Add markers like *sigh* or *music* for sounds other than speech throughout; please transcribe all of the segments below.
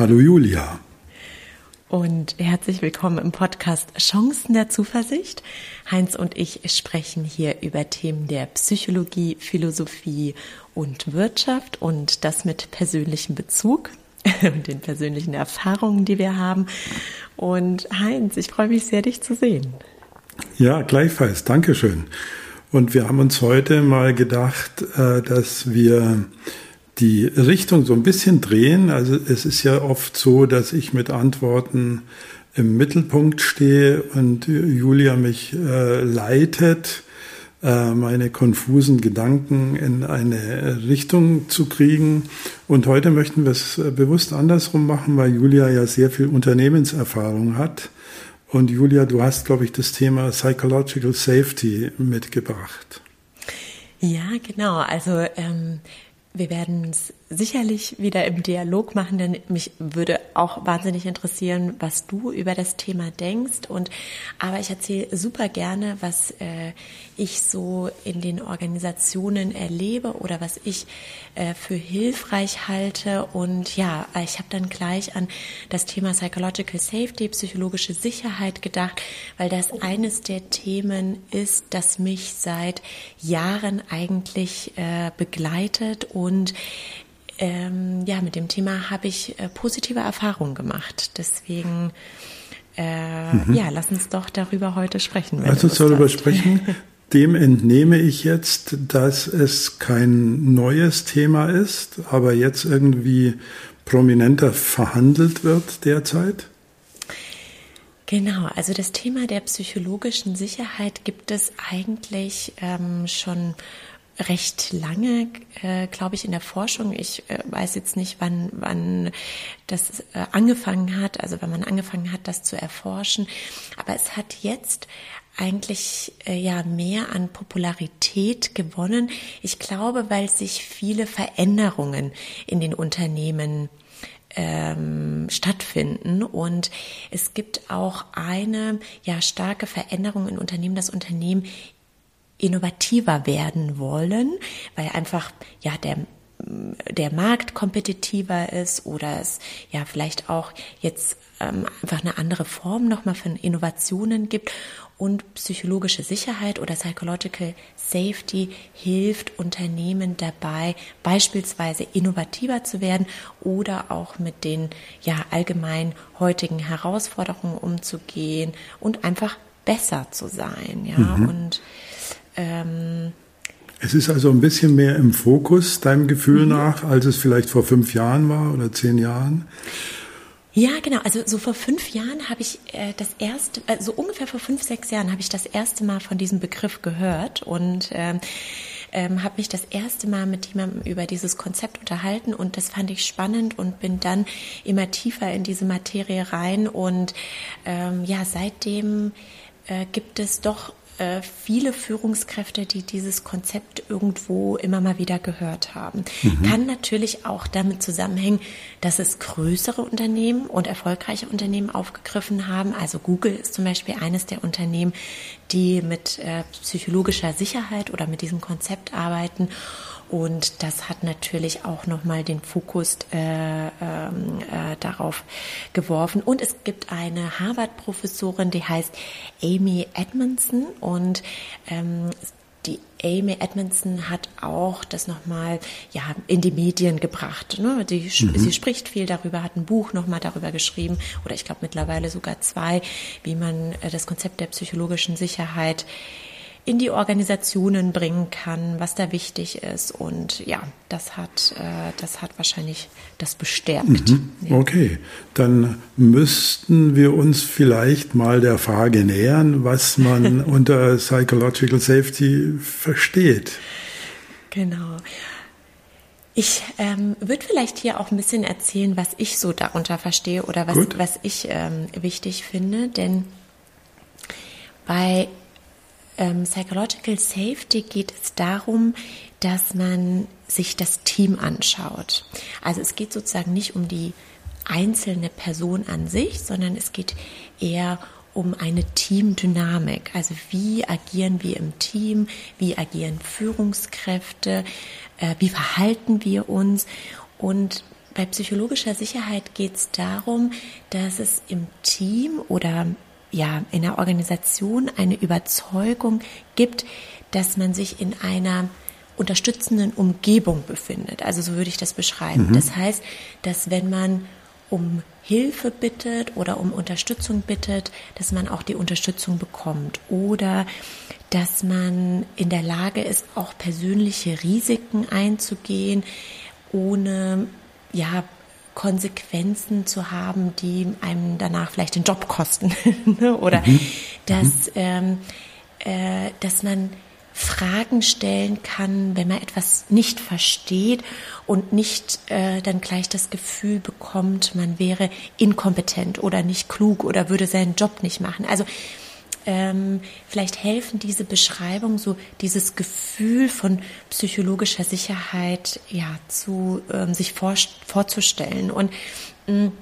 Hallo Julia. Und herzlich willkommen im Podcast Chancen der Zuversicht. Heinz und ich sprechen hier über Themen der Psychologie, Philosophie und Wirtschaft und das mit persönlichem Bezug *laughs* und den persönlichen Erfahrungen, die wir haben. Und Heinz, ich freue mich sehr, dich zu sehen. Ja, gleichfalls. Dankeschön. Und wir haben uns heute mal gedacht, äh, dass wir die Richtung so ein bisschen drehen. Also es ist ja oft so, dass ich mit Antworten im Mittelpunkt stehe und Julia mich äh, leitet, äh, meine konfusen Gedanken in eine Richtung zu kriegen. Und heute möchten wir es bewusst andersrum machen, weil Julia ja sehr viel Unternehmenserfahrung hat. Und Julia, du hast, glaube ich, das Thema Psychological Safety mitgebracht. Ja, genau. Also ähm, wir werden es sicherlich wieder im Dialog machen, denn mich würde auch wahnsinnig interessieren, was du über das Thema denkst. Und aber ich erzähle super gerne, was äh, ich so in den Organisationen erlebe oder was ich äh, für hilfreich halte. Und ja, ich habe dann gleich an das Thema Psychological Safety, psychologische Sicherheit gedacht, weil das eines der Themen ist, das mich seit Jahren eigentlich äh, begleitet und ähm, ja, mit dem Thema habe ich äh, positive Erfahrungen gemacht. Deswegen, äh, mhm. ja, lass uns doch darüber heute sprechen. Lass uns darüber sprechen. *laughs* Dem entnehme ich jetzt, dass es kein neues Thema ist, aber jetzt irgendwie prominenter verhandelt wird derzeit. Genau, also das Thema der psychologischen Sicherheit gibt es eigentlich ähm, schon recht lange, äh, glaube ich, in der Forschung. Ich äh, weiß jetzt nicht, wann, wann das äh, angefangen hat, also wenn man angefangen hat, das zu erforschen. Aber es hat jetzt eigentlich äh, ja mehr an Popularität gewonnen. Ich glaube, weil sich viele Veränderungen in den Unternehmen ähm, stattfinden und es gibt auch eine ja starke Veränderung in Unternehmen. Das Unternehmen innovativer werden wollen, weil einfach ja der der Markt kompetitiver ist oder es ja vielleicht auch jetzt ähm, einfach eine andere Form nochmal von Innovationen gibt und psychologische Sicherheit oder Psychological Safety hilft Unternehmen dabei, beispielsweise innovativer zu werden oder auch mit den ja allgemein heutigen Herausforderungen umzugehen und einfach besser zu sein, ja mhm. und ähm, es ist also ein bisschen mehr im Fokus, deinem Gefühl mhm. nach, als es vielleicht vor fünf Jahren war oder zehn Jahren. Ja, genau. Also so vor fünf Jahren habe ich äh, das erste, äh, so ungefähr vor fünf, sechs Jahren habe ich das erste Mal von diesem Begriff gehört und ähm, ähm, habe mich das erste Mal mit jemandem über dieses Konzept unterhalten und das fand ich spannend und bin dann immer tiefer in diese Materie rein und ähm, ja, seitdem äh, gibt es doch äh, viele Führungskräfte, die dieses Konzept irgendwo immer mal wieder gehört haben. Mhm. Kann natürlich auch damit zusammenhängen, dass es größere Unternehmen und erfolgreiche Unternehmen aufgegriffen haben. Also Google ist zum Beispiel eines der Unternehmen, die mit äh, psychologischer Sicherheit oder mit diesem Konzept arbeiten. Und das hat natürlich auch nochmal den Fokus äh, ähm, äh, darauf geworfen. Und es gibt eine Harvard-Professorin, die heißt Amy Edmondson. Und ähm, die Amy Edmondson hat auch das nochmal ja, in die Medien gebracht. Ne? Die, mhm. Sie spricht viel darüber, hat ein Buch nochmal darüber geschrieben oder ich glaube mittlerweile sogar zwei, wie man äh, das Konzept der psychologischen Sicherheit in die Organisationen bringen kann, was da wichtig ist. Und ja, das hat, äh, das hat wahrscheinlich das bestärkt. Mhm. Ja. Okay, dann müssten wir uns vielleicht mal der Frage nähern, was man *laughs* unter Psychological Safety versteht. Genau. Ich ähm, würde vielleicht hier auch ein bisschen erzählen, was ich so darunter verstehe oder was, was ich ähm, wichtig finde, denn bei ähm, Psychological Safety geht es darum, dass man sich das Team anschaut. Also es geht sozusagen nicht um die einzelne Person an sich, sondern es geht eher um eine Teamdynamik. Also wie agieren wir im Team, wie agieren Führungskräfte, äh, wie verhalten wir uns und bei psychologischer Sicherheit geht es darum, dass es im Team oder ja in der Organisation eine Überzeugung gibt, dass man sich in einer unterstützenden Umgebung befindet. Also so würde ich das beschreiben. Mhm. Das heißt, dass wenn man um Hilfe bittet oder um Unterstützung bittet, dass man auch die Unterstützung bekommt oder dass man in der Lage ist, auch persönliche Risiken einzugehen, ohne ja Konsequenzen zu haben, die einem danach vielleicht den Job kosten *laughs* ne? oder mhm. dass mhm. ähm, äh, dass man Fragen stellen kann, wenn man etwas nicht versteht und nicht äh, dann gleich das Gefühl bekommt, man wäre inkompetent oder nicht klug oder würde seinen Job nicht machen. Also ähm, vielleicht helfen diese Beschreibungen, so dieses Gefühl von psychologischer Sicherheit, ja, zu ähm, sich vor, vorzustellen und mh, mm,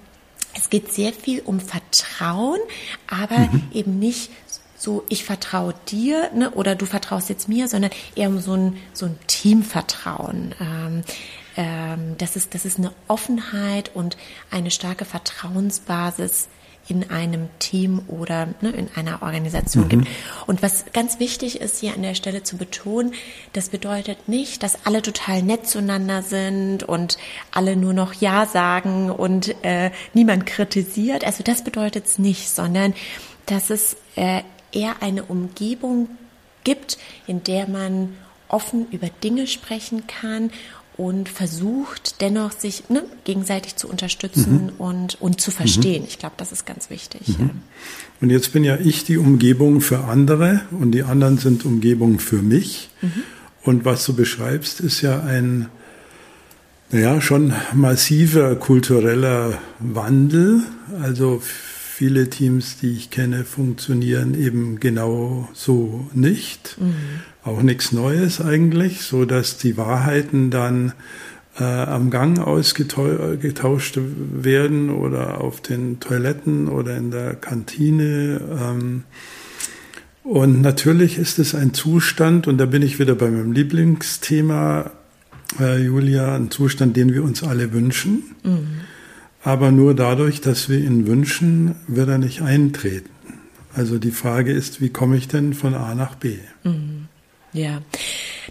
es geht sehr viel um Vertrauen, aber mhm. eben nicht so, ich vertraue dir ne, oder du vertraust jetzt mir, sondern eher um so ein, so ein Teamvertrauen. Ähm, ähm, das, ist, das ist eine Offenheit und eine starke Vertrauensbasis in einem Team oder ne, in einer Organisation mhm. gibt. Und was ganz wichtig ist hier an der Stelle zu betonen, das bedeutet nicht, dass alle total nett zueinander sind und alle nur noch Ja sagen und äh, niemand kritisiert. Also das bedeutet es nicht, sondern dass es äh, eher eine Umgebung gibt, in der man offen über Dinge sprechen kann und versucht dennoch sich ne, gegenseitig zu unterstützen mhm. und, und zu verstehen. Mhm. Ich glaube, das ist ganz wichtig. Mhm. Und jetzt bin ja ich die Umgebung für andere und die anderen sind Umgebung für mich. Mhm. Und was du beschreibst, ist ja ein naja, schon massiver kultureller Wandel. Also viele Teams, die ich kenne, funktionieren eben genau so nicht. Mhm. Auch nichts Neues eigentlich, so dass die Wahrheiten dann äh, am Gang ausgetauscht werden oder auf den Toiletten oder in der Kantine. Ähm, und natürlich ist es ein Zustand, und da bin ich wieder bei meinem Lieblingsthema, äh, Julia, ein Zustand, den wir uns alle wünschen. Mhm. Aber nur dadurch, dass wir ihn wünschen, wird er nicht eintreten. Also die Frage ist, wie komme ich denn von A nach B? Mhm. Ja,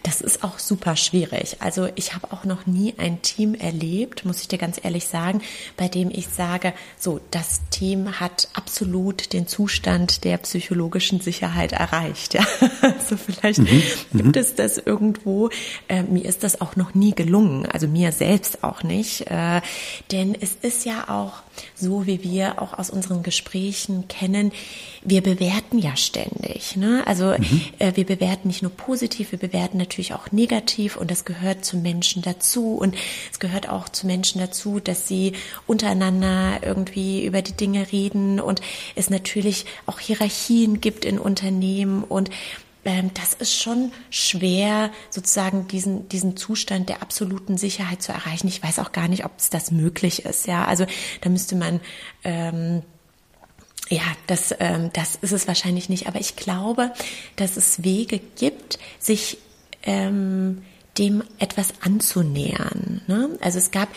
das ist auch super schwierig. Also ich habe auch noch nie ein Team erlebt, muss ich dir ganz ehrlich sagen, bei dem ich sage, so, das Team hat absolut den Zustand der psychologischen Sicherheit erreicht. Ja? *laughs* Also vielleicht mhm. gibt mhm. es das irgendwo. Äh, mir ist das auch noch nie gelungen, also mir selbst auch nicht. Äh, denn es ist ja auch so, wie wir auch aus unseren Gesprächen kennen, wir bewerten ja ständig. Ne? Also mhm. äh, wir bewerten nicht nur positiv, wir bewerten natürlich auch negativ und das gehört zu Menschen dazu und es gehört auch zu Menschen dazu, dass sie untereinander irgendwie über die Dinge reden und es natürlich auch Hierarchien gibt in Unternehmen und ähm, das ist schon schwer, sozusagen diesen, diesen Zustand der absoluten Sicherheit zu erreichen. Ich weiß auch gar nicht, ob es das möglich ist. Ja, also da müsste man ähm, ja, das, ähm, das ist es wahrscheinlich nicht. Aber ich glaube, dass es Wege gibt, sich ähm, dem etwas anzunähern. Ne? Also es gab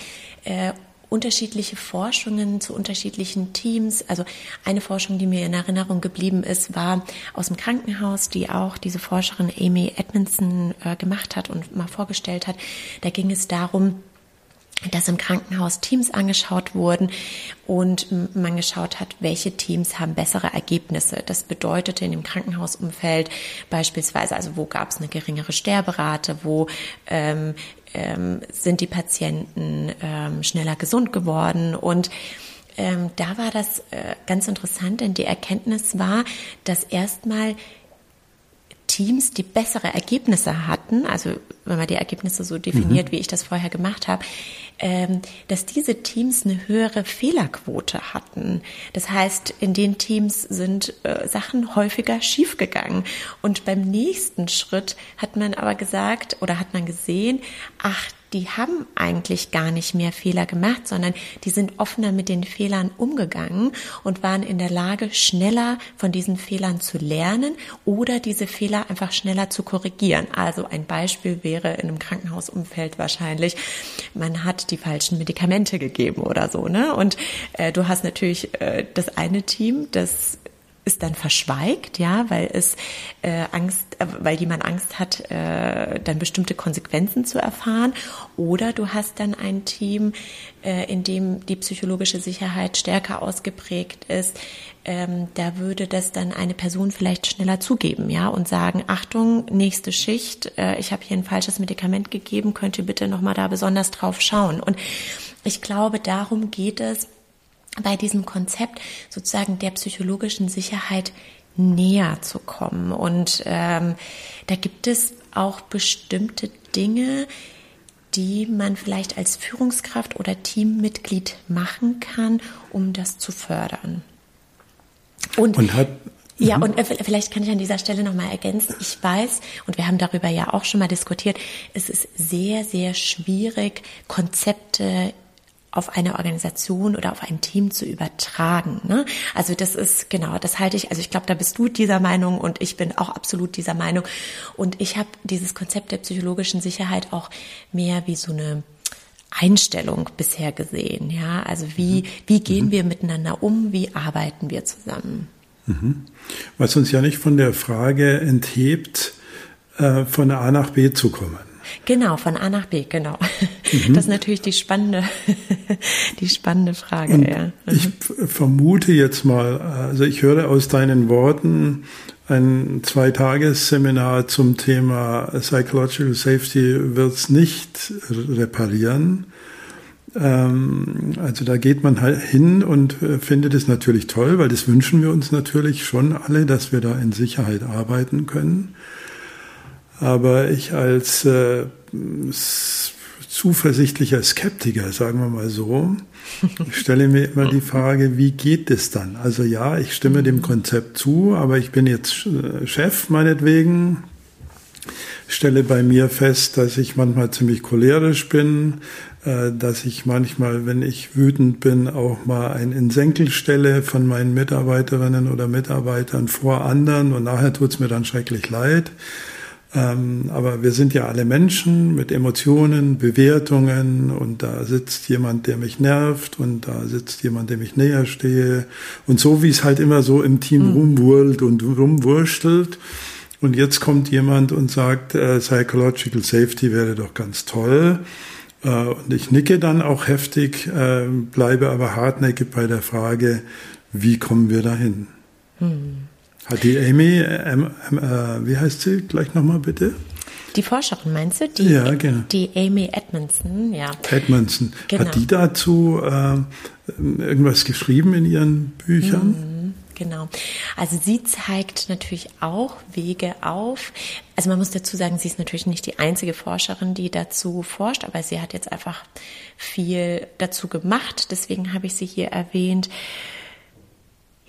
äh, unterschiedliche Forschungen zu unterschiedlichen Teams. Also eine Forschung, die mir in Erinnerung geblieben ist, war aus dem Krankenhaus, die auch diese Forscherin Amy Edmondson äh, gemacht hat und mal vorgestellt hat. Da ging es darum, dass im Krankenhaus Teams angeschaut wurden und man geschaut hat, welche Teams haben bessere Ergebnisse. Das bedeutete in dem Krankenhausumfeld beispielsweise, also wo gab es eine geringere Sterberate, wo ähm, ähm, sind die Patienten ähm, schneller gesund geworden und ähm, da war das äh, ganz interessant, denn die Erkenntnis war, dass erstmal Teams, die bessere Ergebnisse hatten, also wenn man die Ergebnisse so definiert, mhm. wie ich das vorher gemacht habe, dass diese Teams eine höhere Fehlerquote hatten. Das heißt, in den Teams sind äh, Sachen häufiger schiefgegangen. Und beim nächsten Schritt hat man aber gesagt oder hat man gesehen, ach, die haben eigentlich gar nicht mehr Fehler gemacht, sondern die sind offener mit den Fehlern umgegangen und waren in der Lage, schneller von diesen Fehlern zu lernen oder diese Fehler einfach schneller zu korrigieren. Also ein Beispiel wäre in einem Krankenhausumfeld wahrscheinlich, man hat die falschen Medikamente gegeben oder so, ne? Und äh, du hast natürlich äh, das eine Team, das es dann verschweigt, ja, weil es äh, Angst, äh, weil jemand Angst hat, äh, dann bestimmte Konsequenzen zu erfahren. Oder du hast dann ein Team, äh, in dem die psychologische Sicherheit stärker ausgeprägt ist. Ähm, da würde das dann eine Person vielleicht schneller zugeben, ja, und sagen: Achtung, nächste Schicht, äh, ich habe hier ein falsches Medikament gegeben, könnt ihr bitte noch mal da besonders drauf schauen. Und ich glaube, darum geht es bei diesem Konzept sozusagen der psychologischen Sicherheit näher zu kommen. Und ähm, da gibt es auch bestimmte Dinge, die man vielleicht als Führungskraft oder Teammitglied machen kann, um das zu fördern. Und, und hat ja, mhm. und äh, vielleicht kann ich an dieser Stelle nochmal ergänzen. Ich weiß, und wir haben darüber ja auch schon mal diskutiert, es ist sehr, sehr schwierig, Konzepte auf eine Organisation oder auf ein Team zu übertragen. Ne? Also das ist genau, das halte ich. Also ich glaube, da bist du dieser Meinung und ich bin auch absolut dieser Meinung. Und ich habe dieses Konzept der psychologischen Sicherheit auch mehr wie so eine Einstellung bisher gesehen. Ja, also wie mhm. wie gehen mhm. wir miteinander um? Wie arbeiten wir zusammen? Mhm. Was uns ja nicht von der Frage enthebt, äh, von A nach B zu kommen. Genau, von A nach B, genau. Mhm. Das ist natürlich die spannende, *laughs* die spannende Frage. Und ja. Mhm. Ich vermute jetzt mal, also ich höre aus deinen Worten ein Zweitagesseminar zum Thema Psychological Safety wird es nicht reparieren. Ähm, also da geht man halt hin und äh, findet es natürlich toll, weil das wünschen wir uns natürlich schon alle, dass wir da in Sicherheit arbeiten können. Aber ich als äh, zuversichtlicher Skeptiker, sagen wir mal so, stelle mir immer die Frage, wie geht es dann? Also ja, ich stimme dem Konzept zu, aber ich bin jetzt äh, Chef meinetwegen, stelle bei mir fest, dass ich manchmal ziemlich cholerisch bin, äh, dass ich manchmal, wenn ich wütend bin, auch mal ein in Senkel stelle von meinen Mitarbeiterinnen oder Mitarbeitern vor anderen und nachher tut es mir dann schrecklich leid. Ähm, aber wir sind ja alle Menschen mit Emotionen, Bewertungen und da sitzt jemand, der mich nervt und da sitzt jemand, dem ich näher stehe und so wie es halt immer so im Team mhm. rumwurlt und rumwurstelt. Und jetzt kommt jemand und sagt, äh, Psychological Safety wäre doch ganz toll. Äh, und ich nicke dann auch heftig, äh, bleibe aber hartnäckig bei der Frage, wie kommen wir dahin? Mhm. Hat die Amy, ähm, äh, wie heißt sie gleich nochmal bitte? Die Forscherin meinst du? Die, ja, genau. Die Amy Edmondson, ja. Edmondson. Genau. Hat die dazu äh, irgendwas geschrieben in ihren Büchern? Mhm, genau. Also sie zeigt natürlich auch Wege auf. Also man muss dazu sagen, sie ist natürlich nicht die einzige Forscherin, die dazu forscht, aber sie hat jetzt einfach viel dazu gemacht. Deswegen habe ich sie hier erwähnt.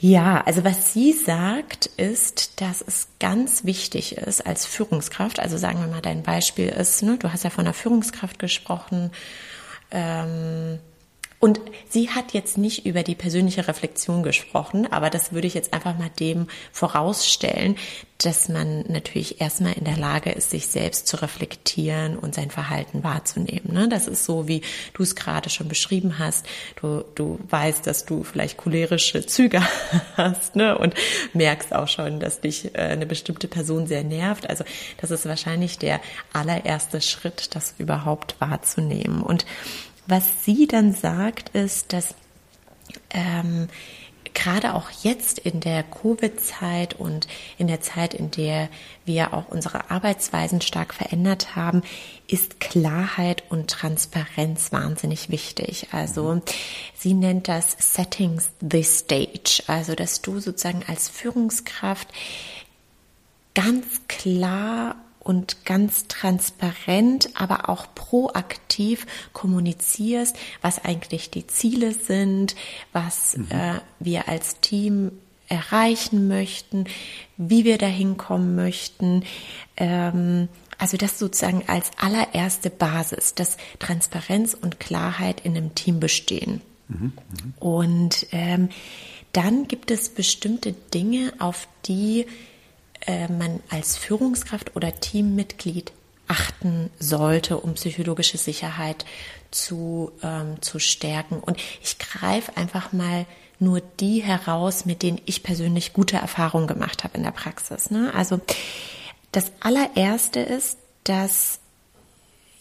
Ja, also was sie sagt, ist, dass es ganz wichtig ist als Führungskraft, also sagen wir mal, dein Beispiel ist, ne, du hast ja von einer Führungskraft gesprochen, ähm, und sie hat jetzt nicht über die persönliche Reflexion gesprochen, aber das würde ich jetzt einfach mal dem vorausstellen, dass man natürlich erstmal in der Lage ist, sich selbst zu reflektieren und sein Verhalten wahrzunehmen. Ne? Das ist so, wie du es gerade schon beschrieben hast. Du, du weißt, dass du vielleicht cholerische Züge *laughs* hast ne? und merkst auch schon, dass dich äh, eine bestimmte Person sehr nervt. Also das ist wahrscheinlich der allererste Schritt, das überhaupt wahrzunehmen. Und was sie dann sagt, ist, dass ähm, gerade auch jetzt in der Covid-Zeit und in der Zeit, in der wir auch unsere Arbeitsweisen stark verändert haben, ist Klarheit und Transparenz wahnsinnig wichtig. Also sie nennt das Settings the Stage, also dass du sozusagen als Führungskraft ganz klar und ganz transparent, aber auch proaktiv kommunizierst, was eigentlich die Ziele sind, was mhm. äh, wir als Team erreichen möchten, wie wir dahin kommen möchten. Ähm, also das sozusagen als allererste Basis, dass Transparenz und Klarheit in einem Team bestehen. Mhm, und ähm, dann gibt es bestimmte Dinge, auf die äh, man als Führungskraft oder Teammitglied achten sollte, um psychologische Sicherheit zu, ähm, zu stärken. Und ich greife einfach mal nur die heraus, mit denen ich persönlich gute Erfahrungen gemacht habe in der Praxis. Ne? Also das allererste ist, dass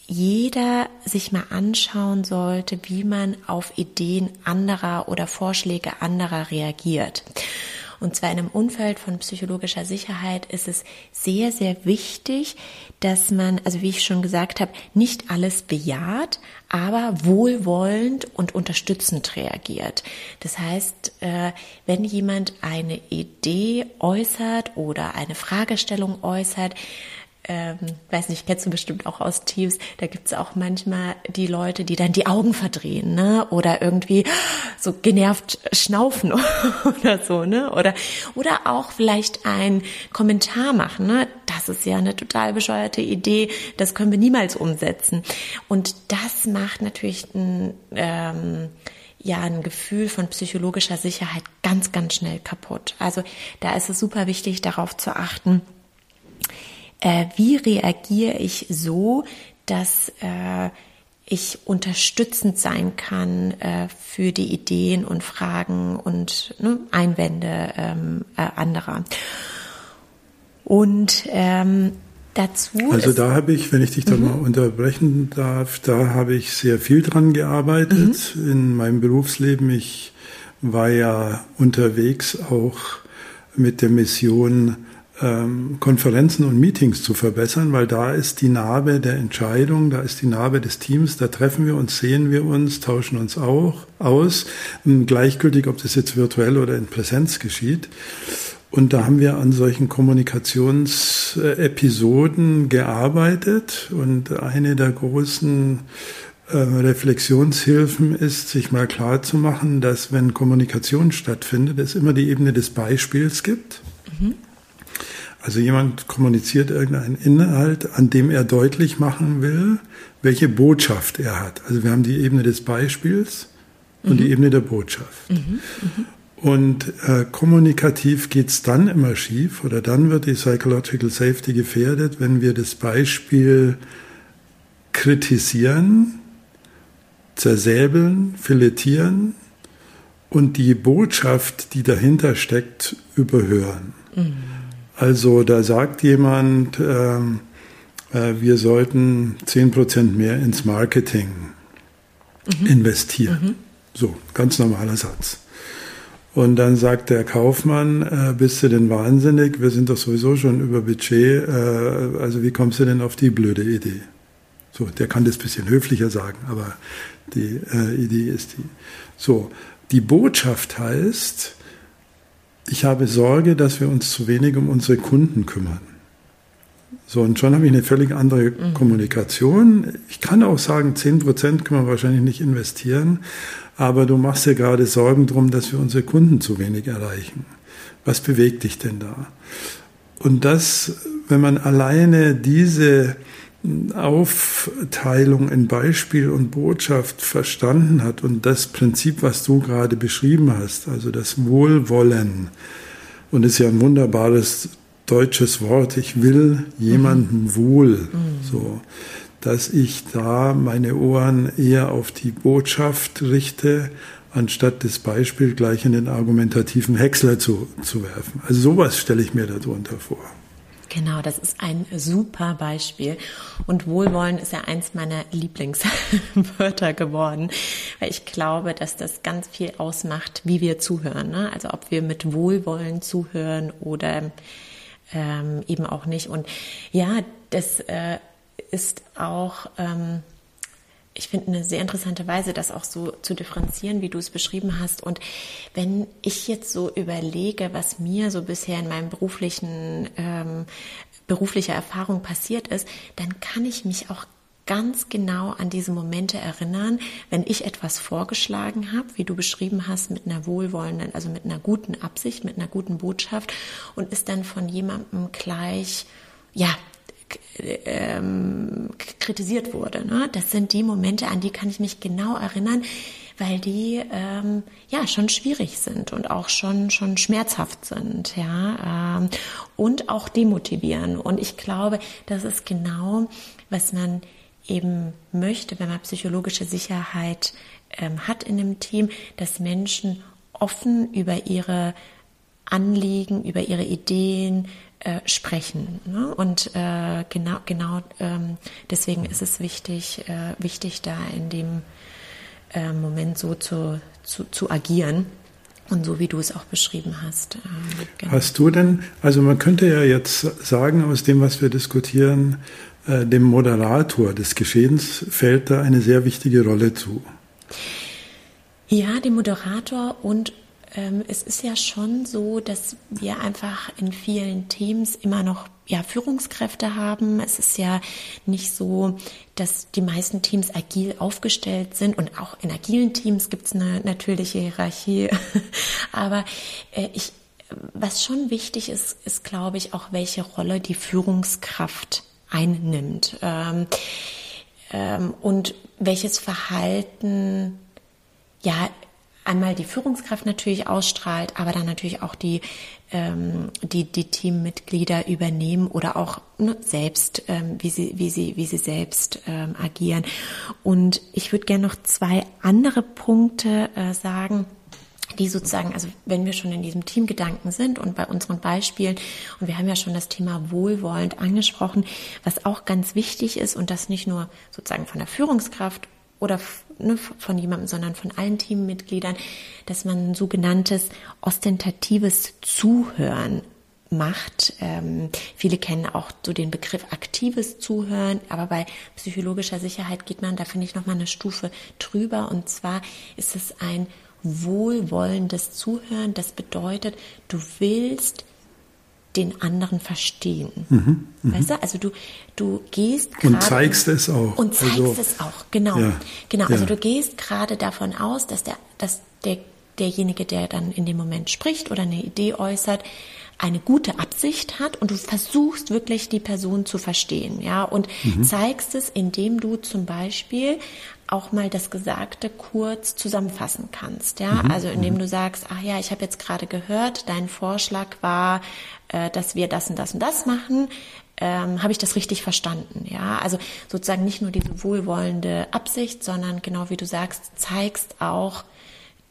jeder sich mal anschauen sollte, wie man auf Ideen anderer oder Vorschläge anderer reagiert. Und zwar in einem Umfeld von psychologischer Sicherheit ist es sehr, sehr wichtig, dass man, also wie ich schon gesagt habe, nicht alles bejaht, aber wohlwollend und unterstützend reagiert. Das heißt, äh, wenn jemand eine Idee äußert oder eine Fragestellung äußert, ähm, weiß nicht, kennst du bestimmt auch aus Teams, da gibt's auch manchmal die Leute, die dann die Augen verdrehen, ne? Oder irgendwie so genervt schnaufen *laughs* oder so, ne? Oder, oder auch vielleicht ein Kommentar machen, ne? Das ist ja eine total bescheuerte Idee, das können wir niemals umsetzen. Und das macht natürlich ein, ähm, ja ein Gefühl von psychologischer Sicherheit ganz, ganz schnell kaputt. Also da ist es super wichtig, darauf zu achten, äh, wie reagiere ich so, dass äh, ich unterstützend sein kann äh, für die Ideen und Fragen und ne, Einwände ähm, äh, anderer. Und ähm, dazu. Also da habe ich, wenn ich dich da mhm. mal unterbrechen darf, da habe ich sehr viel dran gearbeitet mhm. in meinem Berufsleben. Ich war ja unterwegs auch mit der Mission, Konferenzen und Meetings zu verbessern, weil da ist die Narbe der Entscheidung, da ist die Narbe des Teams, da treffen wir uns, sehen wir uns, tauschen uns auch aus, ähm, gleichgültig, ob das jetzt virtuell oder in Präsenz geschieht. Und da haben wir an solchen Kommunikationsepisoden gearbeitet und eine der großen äh, Reflexionshilfen ist, sich mal klar zu machen, dass wenn Kommunikation stattfindet, es immer die Ebene des Beispiels gibt. Mhm. Also jemand kommuniziert irgendeinen Inhalt, an dem er deutlich machen will, welche Botschaft er hat. Also wir haben die Ebene des Beispiels und mhm. die Ebene der Botschaft. Mhm. Mhm. Und äh, kommunikativ geht's dann immer schief oder dann wird die Psychological Safety gefährdet, wenn wir das Beispiel kritisieren, zersäbeln, filetieren und die Botschaft, die dahinter steckt, überhören. Also da sagt jemand, äh, äh, wir sollten 10% mehr ins Marketing mhm. investieren. Mhm. So, ganz normaler Satz. Und dann sagt der Kaufmann, äh, bist du denn wahnsinnig? Wir sind doch sowieso schon über Budget. Äh, also wie kommst du denn auf die blöde Idee? So, der kann das bisschen höflicher sagen, aber die äh, Idee ist die. So, die Botschaft heißt, ich habe Sorge, dass wir uns zu wenig um unsere Kunden kümmern. So, und schon habe ich eine völlig andere mhm. Kommunikation. Ich kann auch sagen, 10 Prozent können wir wahrscheinlich nicht investieren, aber du machst dir gerade Sorgen drum, dass wir unsere Kunden zu wenig erreichen. Was bewegt dich denn da? Und das, wenn man alleine diese Aufteilung in Beispiel und Botschaft verstanden hat und das Prinzip, was du gerade beschrieben hast, also das Wohlwollen, und ist ja ein wunderbares deutsches Wort, ich will jemandem mhm. wohl, mhm. so, dass ich da meine Ohren eher auf die Botschaft richte, anstatt das Beispiel gleich in den argumentativen Häcksler zu, zu werfen. Also sowas stelle ich mir darunter vor. Genau, das ist ein super Beispiel. Und Wohlwollen ist ja eins meiner Lieblingswörter *laughs* geworden, weil ich glaube, dass das ganz viel ausmacht, wie wir zuhören. Ne? Also ob wir mit Wohlwollen zuhören oder ähm, eben auch nicht. Und ja, das äh, ist auch ähm, ich finde eine sehr interessante Weise, das auch so zu differenzieren, wie du es beschrieben hast. Und wenn ich jetzt so überlege, was mir so bisher in meinem beruflichen ähm, beruflicher Erfahrung passiert ist, dann kann ich mich auch ganz genau an diese Momente erinnern, wenn ich etwas vorgeschlagen habe, wie du beschrieben hast, mit einer wohlwollenden, also mit einer guten Absicht, mit einer guten Botschaft und ist dann von jemandem gleich, ja, kritisiert wurde. Ne? Das sind die Momente, an die kann ich mich genau erinnern, weil die ähm, ja schon schwierig sind und auch schon schon schmerzhaft sind, ja ähm, und auch demotivieren. Und ich glaube, das ist genau, was man eben möchte, wenn man psychologische Sicherheit ähm, hat in dem Team, dass Menschen offen über ihre Anliegen, über ihre Ideen äh, sprechen. Ne? Und äh, genau, genau ähm, deswegen ist es wichtig, äh, wichtig da in dem äh, Moment so zu, zu, zu agieren. Und so wie du es auch beschrieben hast. Ähm, genau. Hast du denn, also man könnte ja jetzt sagen, aus dem, was wir diskutieren, äh, dem Moderator des Geschehens fällt da eine sehr wichtige Rolle zu. Ja, dem Moderator und ähm, es ist ja schon so, dass wir einfach in vielen Teams immer noch ja, Führungskräfte haben. Es ist ja nicht so, dass die meisten Teams agil aufgestellt sind und auch in agilen Teams gibt es eine natürliche Hierarchie. *laughs* Aber äh, ich, was schon wichtig ist, ist, glaube ich, auch welche Rolle die Führungskraft einnimmt ähm, ähm, und welches Verhalten ja einmal die Führungskraft natürlich ausstrahlt, aber dann natürlich auch die, ähm, die, die Teammitglieder übernehmen oder auch ne, selbst, ähm, wie, sie, wie, sie, wie sie selbst ähm, agieren. Und ich würde gerne noch zwei andere Punkte äh, sagen die sozusagen, also wenn wir schon in diesem Teamgedanken sind und bei unseren Beispielen, und wir haben ja schon das Thema wohlwollend angesprochen, was auch ganz wichtig ist und das nicht nur sozusagen von der Führungskraft oder ne, von jemandem, sondern von allen Teammitgliedern, dass man sogenanntes ostentatives Zuhören macht. Ähm, viele kennen auch so den Begriff aktives Zuhören, aber bei psychologischer Sicherheit geht man da, finde ich, nochmal eine Stufe drüber. Und zwar ist es ein wohlwollendes Zuhören. Das bedeutet, du willst den anderen verstehen. Mhm, mhm, weißt du? Also du, du gehst gerade. Und zeigst es auch. Und zeigst also, es auch, genau. Ja, genau. Also ja. du gehst gerade davon aus, dass der, dass der, derjenige, der dann in dem Moment spricht oder eine Idee äußert, eine gute Absicht hat und du versuchst wirklich die Person zu verstehen, ja, und mhm. zeigst es, indem du zum Beispiel auch mal das Gesagte kurz zusammenfassen kannst, ja, mhm. also indem mhm. du sagst, ach ja, ich habe jetzt gerade gehört, dein Vorschlag war, äh, dass wir das und das und das machen, ähm, habe ich das richtig verstanden, ja, also sozusagen nicht nur diese wohlwollende Absicht, sondern genau wie du sagst, zeigst auch,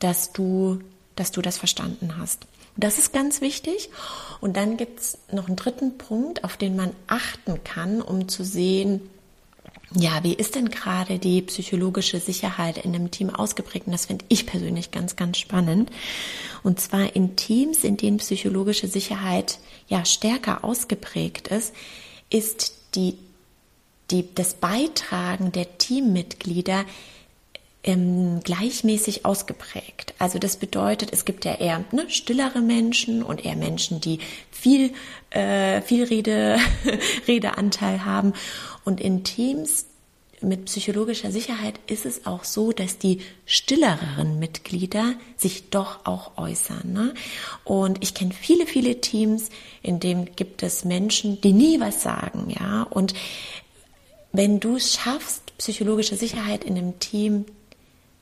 dass du, dass du das verstanden hast. Das ist ganz wichtig. Und dann gibt es noch einen dritten Punkt, auf den man achten kann, um zu sehen, ja, wie ist denn gerade die psychologische Sicherheit in einem Team ausgeprägt? Und das finde ich persönlich ganz, ganz spannend. Und zwar in Teams, in denen psychologische Sicherheit ja stärker ausgeprägt ist, ist die, die, das Beitragen der Teammitglieder ähm, gleichmäßig ausgeprägt. Also das bedeutet, es gibt ja eher ne, stillere Menschen und eher Menschen, die viel, äh, viel Rede, *laughs* Redeanteil haben. Und in Teams mit psychologischer Sicherheit ist es auch so, dass die stilleren Mitglieder sich doch auch äußern. Ne? Und ich kenne viele, viele Teams, in denen gibt es Menschen, die nie was sagen, ja. Und wenn du es schaffst, psychologische Sicherheit in einem Team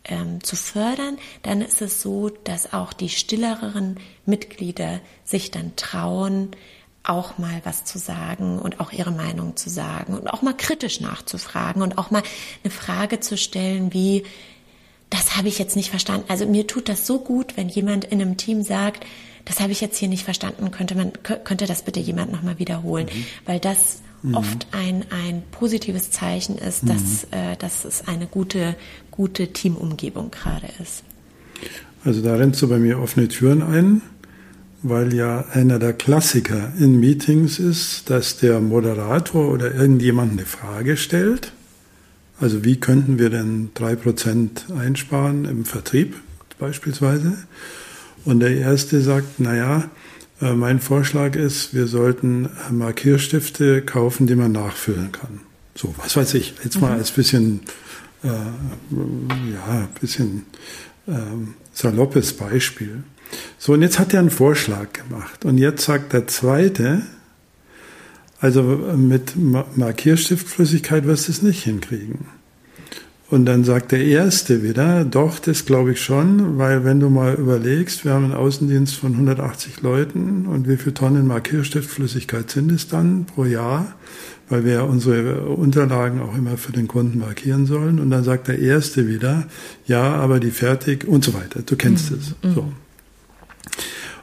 ähm, zu fördern, dann ist es so, dass auch die stilleren Mitglieder sich dann trauen, auch mal was zu sagen und auch ihre Meinung zu sagen und auch mal kritisch nachzufragen und auch mal eine Frage zu stellen wie, das habe ich jetzt nicht verstanden. Also mir tut das so gut, wenn jemand in einem Team sagt, das habe ich jetzt hier nicht verstanden, könnte man, könnte das bitte jemand nochmal wiederholen, mhm. weil das mhm. oft ein, ein positives Zeichen ist, dass, mhm. äh, dass es eine gute, gute Teamumgebung gerade ist. Also da rennst du bei mir offene Türen ein, weil ja einer der Klassiker in Meetings ist, dass der Moderator oder irgendjemand eine Frage stellt. Also wie könnten wir denn drei Prozent einsparen im Vertrieb beispielsweise? Und der Erste sagt, naja, äh, mein Vorschlag ist, wir sollten Markierstifte kaufen, die man nachfüllen kann. So, was weiß ich, jetzt mal mhm. als bisschen, äh, ja, bisschen äh, saloppes Beispiel. So, und jetzt hat er einen Vorschlag gemacht. Und jetzt sagt der Zweite, Also mit Markierstiftflüssigkeit wirst du es nicht hinkriegen. Und dann sagt der Erste wieder, doch, das glaube ich schon, weil wenn du mal überlegst, wir haben einen Außendienst von 180 Leuten und wie viele Tonnen Markierstiftflüssigkeit sind es dann pro Jahr, weil wir unsere Unterlagen auch immer für den Kunden markieren sollen. Und dann sagt der Erste wieder, ja, aber die fertig und so weiter. Du kennst mhm. es. So.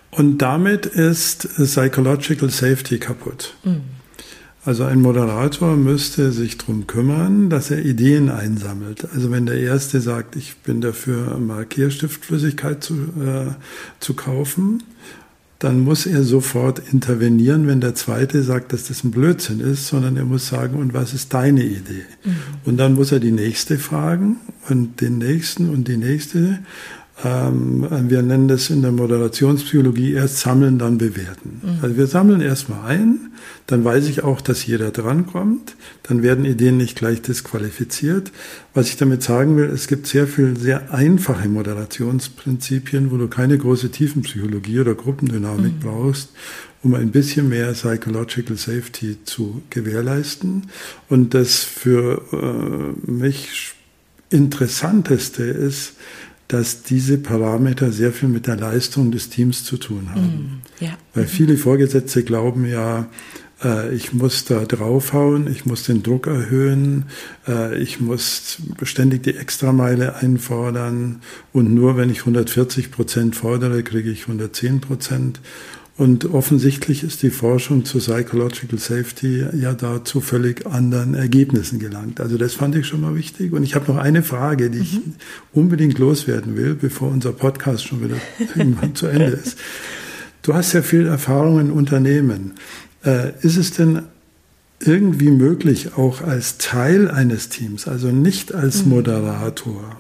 Und damit ist Psychological Safety kaputt. Mhm. Also ein Moderator müsste sich drum kümmern, dass er Ideen einsammelt. Also wenn der Erste sagt, ich bin dafür, Markierstiftflüssigkeit zu, äh, zu kaufen, dann muss er sofort intervenieren, wenn der Zweite sagt, dass das ein Blödsinn ist, sondern er muss sagen, und was ist deine Idee? Mhm. Und dann muss er die Nächste fragen und den Nächsten und die Nächste. Ähm, wir nennen das in der Moderationspsychologie erst sammeln, dann bewerten. Mhm. Also wir sammeln erstmal ein, dann weiß ich auch, dass jeder drankommt, dann werden Ideen nicht gleich disqualifiziert. Was ich damit sagen will, es gibt sehr viel sehr einfache Moderationsprinzipien, wo du keine große Tiefenpsychologie oder Gruppendynamik mhm. brauchst, um ein bisschen mehr Psychological Safety zu gewährleisten. Und das für äh, mich Interessanteste ist, dass diese Parameter sehr viel mit der Leistung des Teams zu tun haben. Mm, ja. Weil viele Vorgesetzte glauben ja, äh, ich muss da draufhauen, ich muss den Druck erhöhen, äh, ich muss ständig die Extrameile einfordern und nur wenn ich 140 Prozent fordere, kriege ich 110 Prozent. Und offensichtlich ist die Forschung zu Psychological Safety ja da zu völlig anderen Ergebnissen gelangt. Also das fand ich schon mal wichtig. Und ich habe noch eine Frage, die mhm. ich unbedingt loswerden will, bevor unser Podcast schon wieder *laughs* irgendwann zu Ende ist. Du hast ja viel Erfahrung in Unternehmen. Äh, ist es denn irgendwie möglich, auch als Teil eines Teams, also nicht als mhm. Moderator,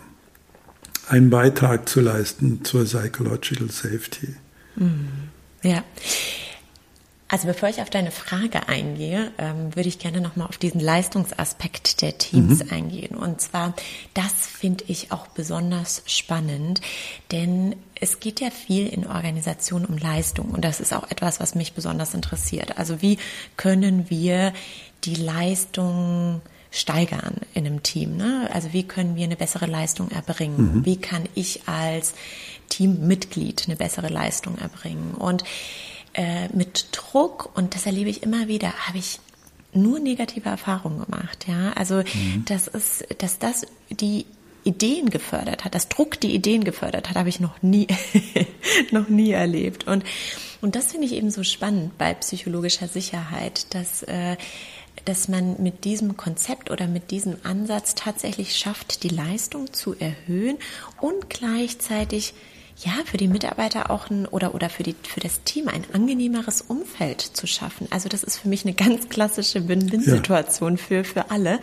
einen Beitrag zu leisten zur Psychological Safety? Mhm. Ja. Also bevor ich auf deine Frage eingehe, ähm, würde ich gerne nochmal auf diesen Leistungsaspekt der Teams mhm. eingehen. Und zwar, das finde ich auch besonders spannend, denn es geht ja viel in Organisationen um Leistung und das ist auch etwas, was mich besonders interessiert. Also wie können wir die Leistung steigern in einem Team? Ne? Also wie können wir eine bessere Leistung erbringen? Mhm. Wie kann ich als Teammitglied eine bessere Leistung erbringen. Und äh, mit Druck, und das erlebe ich immer wieder, habe ich nur negative Erfahrungen gemacht. Ja, also mhm. das ist, dass das die Ideen gefördert hat, dass Druck die Ideen gefördert hat, habe ich noch nie, *laughs* noch nie erlebt. Und und das finde ich eben so spannend bei psychologischer Sicherheit, dass äh, dass man mit diesem Konzept oder mit diesem Ansatz tatsächlich schafft, die Leistung zu erhöhen und gleichzeitig ja, für die Mitarbeiter auch ein oder, oder für, die, für das Team ein angenehmeres Umfeld zu schaffen. Also das ist für mich eine ganz klassische Win-Win-Situation ja. für, für alle.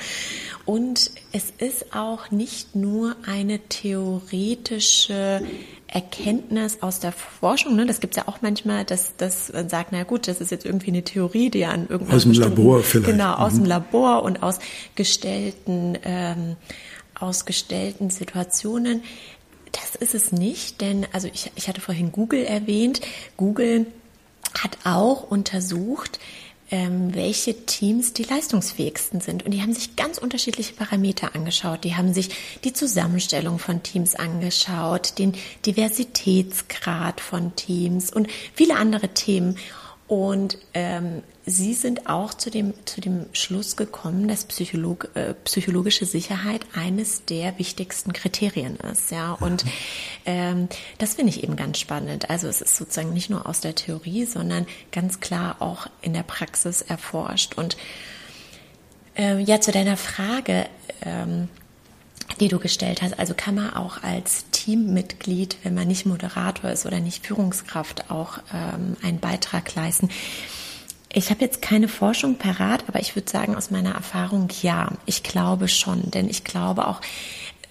Und es ist auch nicht nur eine theoretische Erkenntnis aus der Forschung, ne? das gibt's ja auch manchmal, dass das sagt, na gut, das ist jetzt irgendwie eine Theorie, die an irgendeinem aus dem Labor vielleicht genau aus mhm. dem Labor und aus gestellten ähm, aus gestellten Situationen das ist es nicht, denn also ich, ich hatte vorhin Google erwähnt. Google hat auch untersucht, ähm, welche Teams die leistungsfähigsten sind. Und die haben sich ganz unterschiedliche Parameter angeschaut. Die haben sich die Zusammenstellung von Teams angeschaut, den Diversitätsgrad von Teams und viele andere Themen. Und ähm, Sie sind auch zu dem, zu dem Schluss gekommen, dass Psycholog, äh, psychologische Sicherheit eines der wichtigsten Kriterien ist. Ja, und ähm, das finde ich eben ganz spannend. Also es ist sozusagen nicht nur aus der Theorie, sondern ganz klar auch in der Praxis erforscht. Und äh, ja, zu deiner Frage. Ähm, die du gestellt hast. Also kann man auch als Teammitglied, wenn man nicht Moderator ist oder nicht Führungskraft, auch ähm, einen Beitrag leisten. Ich habe jetzt keine Forschung parat, aber ich würde sagen, aus meiner Erfahrung ja. Ich glaube schon, denn ich glaube auch,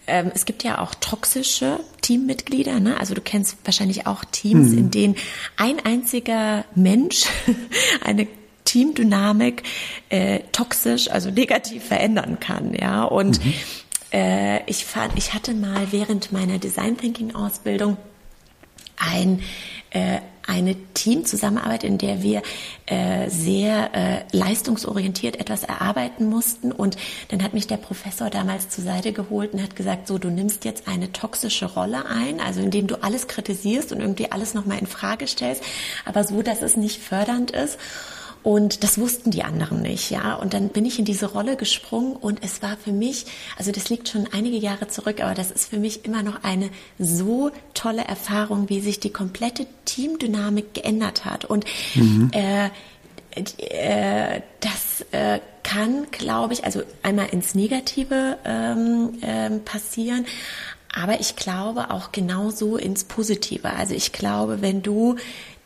ähm, es gibt ja auch toxische Teammitglieder. Ne? Also du kennst wahrscheinlich auch Teams, mhm. in denen ein einziger Mensch *laughs* eine Teamdynamik äh, toxisch, also negativ verändern kann. Ja, und mhm. Äh, ich fand, ich hatte mal während meiner Design Thinking Ausbildung ein äh, eine Teamzusammenarbeit, in der wir äh, sehr äh, leistungsorientiert etwas erarbeiten mussten. Und dann hat mich der Professor damals zur Seite geholt und hat gesagt, so, du nimmst jetzt eine toxische Rolle ein, also indem du alles kritisierst und irgendwie alles nochmal in Frage stellst, aber so, dass es nicht fördernd ist. Und das wussten die anderen nicht, ja. Und dann bin ich in diese Rolle gesprungen und es war für mich, also das liegt schon einige Jahre zurück, aber das ist für mich immer noch eine so tolle Erfahrung, wie sich die komplette Teamdynamik geändert hat. Und mhm. äh, äh, das äh, kann, glaube ich, also einmal ins Negative ähm, äh, passieren, aber ich glaube auch genauso ins Positive. Also ich glaube, wenn du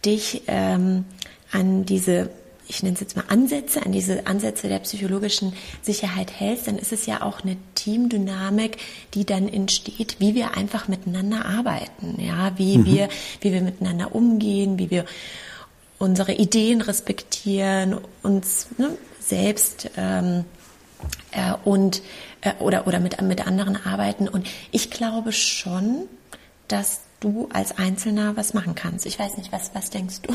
dich ähm, an diese ich nenne es jetzt mal Ansätze, an diese Ansätze der psychologischen Sicherheit hältst, dann ist es ja auch eine Teamdynamik, die dann entsteht, wie wir einfach miteinander arbeiten, ja, wie mhm. wir, wie wir miteinander umgehen, wie wir unsere Ideen respektieren, uns ne, selbst ähm, äh, und äh, oder oder mit mit anderen arbeiten. Und ich glaube schon, dass du als Einzelner was machen kannst. Ich weiß nicht, was, was denkst du?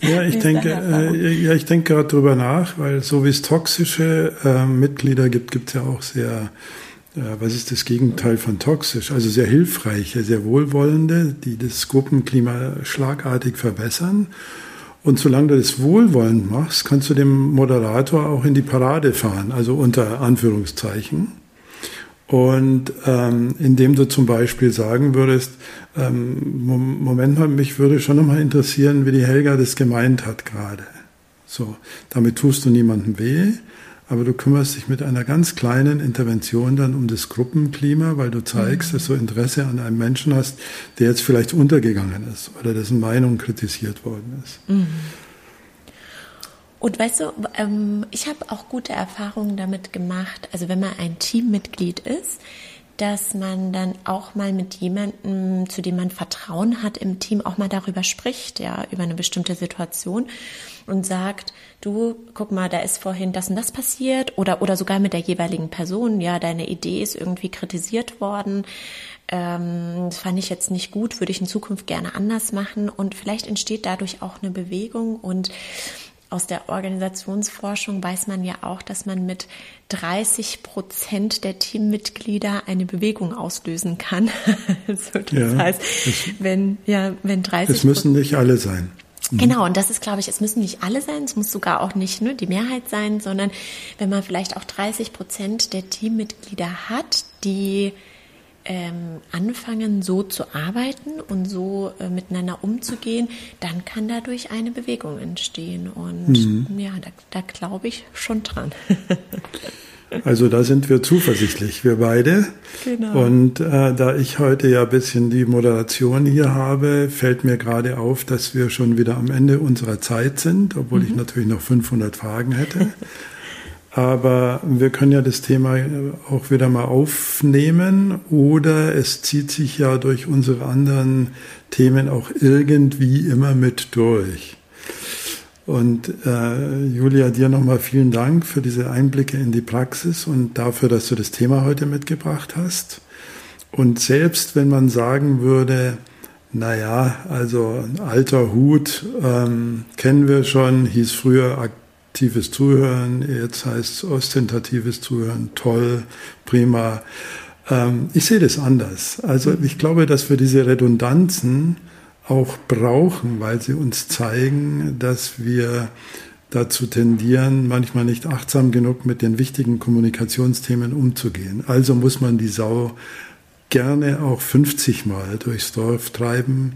*laughs* ja, ich denke, äh, ja, ich denke gerade drüber nach, weil so wie es toxische äh, Mitglieder gibt, gibt es ja auch sehr, äh, was ist das Gegenteil von toxisch? Also sehr hilfreiche, sehr wohlwollende, die das Gruppenklima schlagartig verbessern. Und solange du das wohlwollend machst, kannst du dem Moderator auch in die Parade fahren, also unter Anführungszeichen. Und ähm, indem du zum Beispiel sagen würdest, ähm, Moment mal, mich würde schon nochmal interessieren, wie die Helga das gemeint hat gerade. So, damit tust du niemandem weh, aber du kümmerst dich mit einer ganz kleinen Intervention dann um das Gruppenklima, weil du zeigst, mhm. dass du Interesse an einem Menschen hast, der jetzt vielleicht untergegangen ist oder dessen Meinung kritisiert worden ist. Mhm. Und weißt du, ähm, ich habe auch gute Erfahrungen damit gemacht, also wenn man ein Teammitglied ist, dass man dann auch mal mit jemandem, zu dem man Vertrauen hat im Team, auch mal darüber spricht, ja, über eine bestimmte Situation und sagt, du, guck mal, da ist vorhin das und das passiert oder, oder sogar mit der jeweiligen Person, ja, deine Idee ist irgendwie kritisiert worden, ähm, das fand ich jetzt nicht gut, würde ich in Zukunft gerne anders machen und vielleicht entsteht dadurch auch eine Bewegung und aus der Organisationsforschung weiß man ja auch, dass man mit 30 Prozent der Teammitglieder eine Bewegung auslösen kann. *laughs* also das ja, heißt, wenn, ja, wenn 30 Es müssen nicht alle sein. Mhm. Genau, und das ist, glaube ich, es müssen nicht alle sein, es muss sogar auch nicht ne, die Mehrheit sein, sondern wenn man vielleicht auch 30 Prozent der Teammitglieder hat, die ähm, anfangen, so zu arbeiten und so äh, miteinander umzugehen, dann kann dadurch eine Bewegung entstehen. Und mhm. ja, da, da glaube ich schon dran. *laughs* *laughs* Also da sind wir zuversichtlich, wir beide. Genau. Und äh, da ich heute ja ein bisschen die Moderation hier habe, fällt mir gerade auf, dass wir schon wieder am Ende unserer Zeit sind, obwohl mhm. ich natürlich noch 500 Fragen hätte. *laughs* Aber wir können ja das Thema auch wieder mal aufnehmen oder es zieht sich ja durch unsere anderen Themen auch irgendwie immer mit durch. Und äh, Julia, dir nochmal vielen Dank für diese Einblicke in die Praxis und dafür, dass du das Thema heute mitgebracht hast. Und selbst wenn man sagen würde, naja, also alter Hut ähm, kennen wir schon, hieß früher aktives Zuhören, jetzt heißt es ostentatives Zuhören, toll, prima. Ähm, ich sehe das anders. Also ich glaube, dass wir diese Redundanzen auch brauchen, weil sie uns zeigen, dass wir dazu tendieren, manchmal nicht achtsam genug mit den wichtigen Kommunikationsthemen umzugehen. Also muss man die Sau gerne auch 50 Mal durchs Dorf treiben,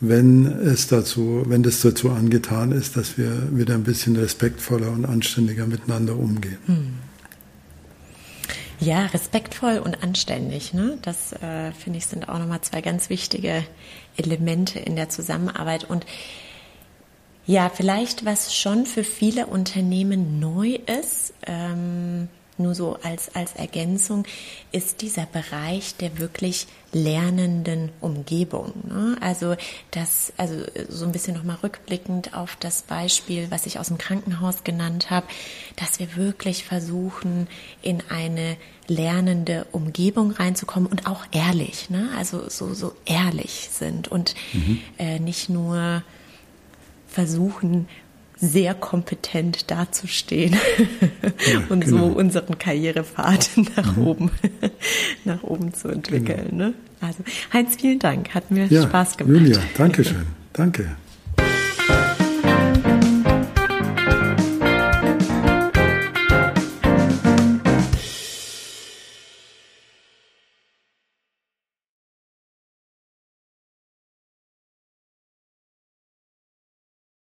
wenn es dazu, wenn das dazu angetan ist, dass wir wieder ein bisschen respektvoller und anständiger miteinander umgehen. Hm. Ja, respektvoll und anständig. Ne? Das äh, finde ich sind auch nochmal zwei ganz wichtige Elemente in der Zusammenarbeit. Und ja, vielleicht was schon für viele Unternehmen neu ist, ähm, nur so als, als Ergänzung, ist dieser Bereich der wirklich lernenden Umgebung. Ne? Also das, also so ein bisschen nochmal rückblickend auf das Beispiel, was ich aus dem Krankenhaus genannt habe, dass wir wirklich versuchen, in eine lernende Umgebung reinzukommen und auch ehrlich, ne? also so, so ehrlich sind und mhm. äh, nicht nur versuchen, sehr kompetent dazustehen *laughs* ja, und genau. so unseren Karrierepfad *laughs* nach mhm. oben, nach oben zu entwickeln. Genau. Ne? Also Heinz, vielen Dank, hat mir ja, Spaß gemacht. Julia, danke schön, danke.